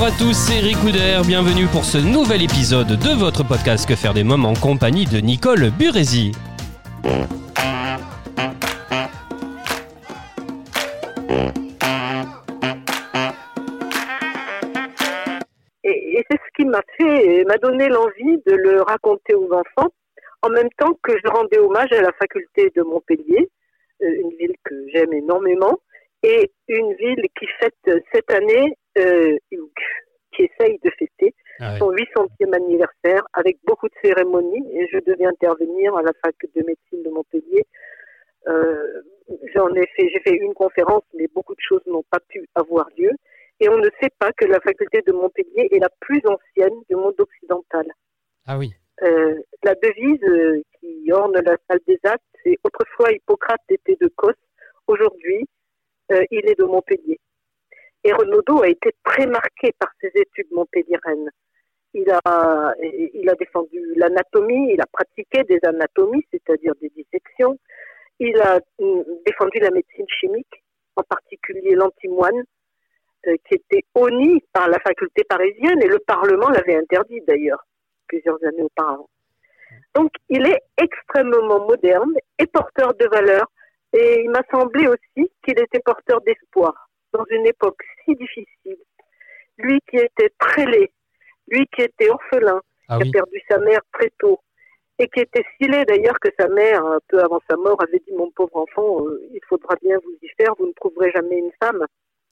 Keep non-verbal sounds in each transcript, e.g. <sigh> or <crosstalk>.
Bonjour à tous, c'est Eric Couder, bienvenue pour ce nouvel épisode de votre podcast Que faire des mômes en compagnie de Nicole Burezi. Et, c'est ce qui m'a fait, m'a donné l'envie de le raconter aux enfants, en même temps que je rendais hommage à la faculté de Montpellier, euh, une ville que j'aime énormément, et une ville qui fête euh, cette année, euh, qui essaye de fêter Ah son 800e anniversaire avec beaucoup de cérémonies. Et je devais intervenir à la fac de médecine de Montpellier. Euh, J'en ai fait, j'ai fait une conférence, mais beaucoup de choses n'ont pas pu avoir lieu. Et on ne sait pas que la faculté de Montpellier est la plus ancienne du monde occidental. Ah oui. Euh, la devise euh, qui orne la salle des actes, c'est autrefois Hippocrate était de Cos, aujourd'hui euh, il est de Montpellier. Et Renaudot a été très marqué par ses études montpelliéraines. Il a, défendu l'anatomie, il a pratiqué des anatomies, c'est-à-dire des dissections. Il a hum, défendu la médecine chimique, en particulier l'antimoine, euh, qui était honni par la faculté parisienne et le Parlement l'avait interdit d'ailleurs plusieurs années auparavant. Donc, il est extrêmement moderne et porteur de valeurs. Et il m'a semblé aussi qu'il était porteur d'espoir dans une époque si difficile. Lui qui était très laid, lui qui était orphelin, Ah qui oui. a perdu sa mère très tôt, et qui était si laid d'ailleurs que sa mère, un peu avant sa mort, avait dit Mon pauvre enfant, euh, il faudra bien vous y faire, vous ne trouverez jamais une femme.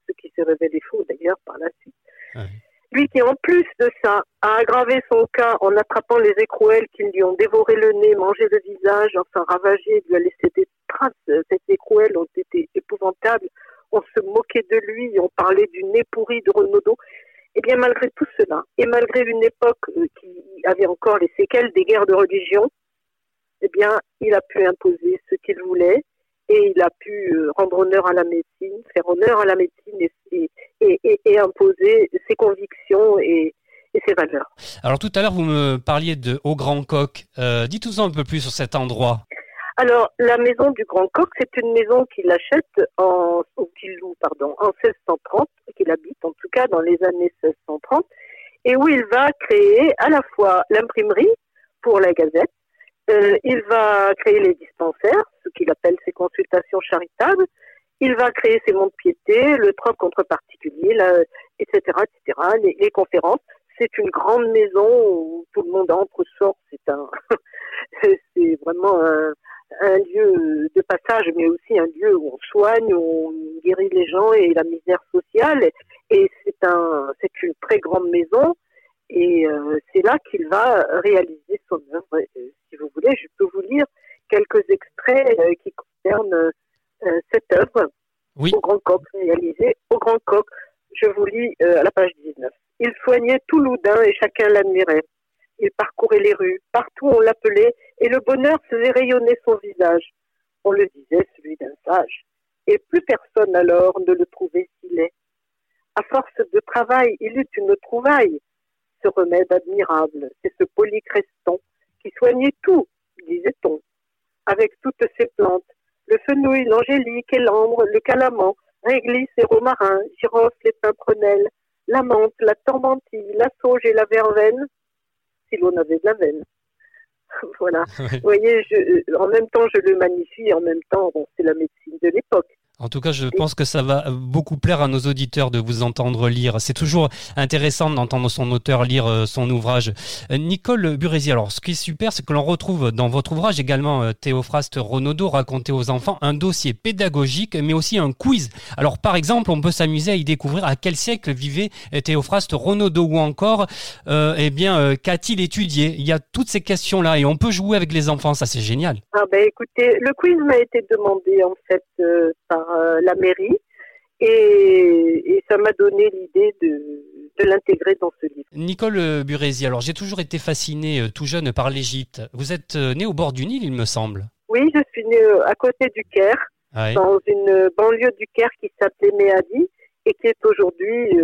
Ce qui s'est révélé faux d'ailleurs par la suite. Ah Lui qui, en plus de ça, a aggravé son cas en attrapant les écrouelles qui lui ont dévoré le nez, mangé le visage, enfin ravagé, lui a laissé des traces. Ces écrouelles ont été épouvantables. On se moquait de lui, on parlait du nez pourri de Renaudot. Eh bien, malgré tout cela, et malgré une époque euh, qui avait encore les séquelles des guerres de religion, eh bien, il a pu imposer ce qu'il voulait et il a pu euh, rendre honneur à la médecine, faire honneur à la médecine et, imposer ses convictions et, ses valeurs. Alors tout à l'heure, vous me parliez de Au Grand Coq. Euh, Dites-nous un peu plus sur cet endroit. Alors, la maison du Grand Coq, c'est une maison qu'il achète en, ou qu'il loue, pardon, en 1630, qu'il habite en tout cas dans les années 1630, et où il va créer à la fois l'imprimerie pour la Gazette, euh, il va créer les dispensaires, ce qu'il appelle ses consultations charitables, il va créer ses monts de piété, le troc contre particuliers, la- etc., etc., les, les conférences. C'est une grande maison où tout le monde entre, sort. C'est un, <laughs> c'est vraiment un, un lieu de passage, mais aussi un lieu où on soigne, où on guérit les gens et la misère sociale. Et c'est un, c'est une très grande maison. Et euh, c'est là qu'il va réaliser son œuvre. Euh, si vous voulez, je peux vous lire quelques extraits euh, qui concernent euh, cette œuvre Oui. au Grand Coq, réalisée au Grand Coq. Je vous lis euh, à la page 19. Il soignait tout Loudun et chacun l'admirait. Il parcourait les rues, partout on l'appelait, et le bonheur faisait rayonner son visage. On le disait celui d'un sage. Et plus personne alors ne le trouvait si laid. À force de travail, il eut une trouvaille. Ce remède admirable, c'est ce polycreston qui soignait tout, disait-on, avec toutes ses plantes, le fenouil, l'angélique et l'ambre, le calaman, réglisse et romarin, girofle et pimprenelle, la menthe, la tourmentille, la sauge et la verveine, si l'on avait de la veine. <laughs> voilà. <laughs> Vous voyez, je, euh, en même temps, je le magnifie, en même temps, bon, c'est la médecine de l'époque. En tout cas, je pense que ça va beaucoup plaire à nos auditeurs de vous entendre lire. C'est toujours intéressant d'entendre son auteur lire euh, son ouvrage. Euh, Nicole Burezi, alors ce qui est super, c'est que l'on retrouve dans votre ouvrage également euh, Théophraste Renaudot raconter aux enfants un dossier pédagogique, mais aussi un quiz. Alors par exemple, on peut s'amuser à y découvrir à quel siècle vivait Théophraste Renaudot ou encore, euh, eh bien, qu'a-t-il étudié? Il y a toutes ces questions-là et on peut jouer avec les enfants, ça c'est génial. Ah ben écoutez, le quiz m'a été demandé en fait euh, la mairie et, et ça m'a donné l'idée de, de l'intégrer dans ce livre. Nicole Burési, alors j'ai toujours été fascinée tout jeune par l'Égypte. Vous êtes née au bord du Nil, il me semble. Oui, je suis née à côté du Caire, dans une banlieue du Caire qui s'appelait Méadi et qui est aujourd'hui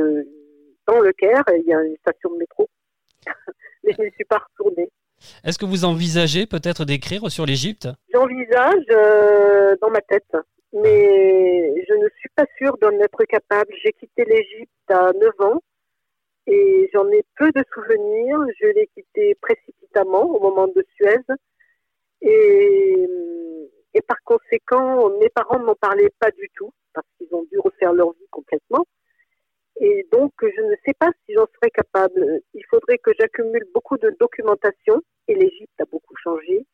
dans le Caire. Il y a une station de métro, <laughs> mais je ne suis pas retournée. Est-ce que vous envisagez peut-être d'écrire sur l'Égypte? J'envisage dans ma tête mais je ne suis pas sûre d'en être capable. J'ai quitté l'Égypte à 9 ans et j'en ai peu de souvenirs. Je l'ai quitté précipitamment au moment de Suez et, et par conséquent, mes parents ne m'en parlaient pas du tout parce qu'ils ont dû refaire leur vie complètement. Et donc, je ne sais pas si j'en serais capable. Il faudrait que j'accumule beaucoup de documentation et l'Égypte a beaucoup changé.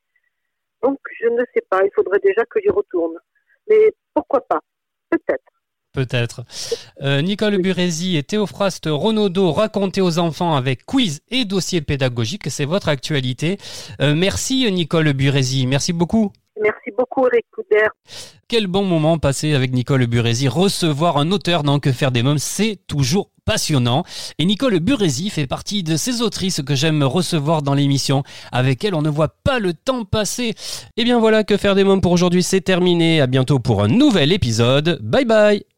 Donc, je ne sais pas. Il faudrait déjà que j'y retourne. Mais pourquoi pas? Peut-être. Peut-être. Euh, Nicole Burési et Théophraste Renaudot racontés aux enfants avec quiz et dossier pédagogique. C'est votre actualité. Euh, merci Nicole Burési. Merci beaucoup. Merci beaucoup Eric Couder. Quel bon moment passé avec Nicole Burési. Recevoir un auteur dans Que faire des mômes, c'est toujours passionnant. Et Nicole Burési fait partie de ces autrices que j'aime recevoir dans l'émission. Avec elle, on ne voit pas le temps passer. Et eh bien voilà, Que faire des mômes pour aujourd'hui, c'est terminé. À bientôt pour un nouvel épisode. Bye bye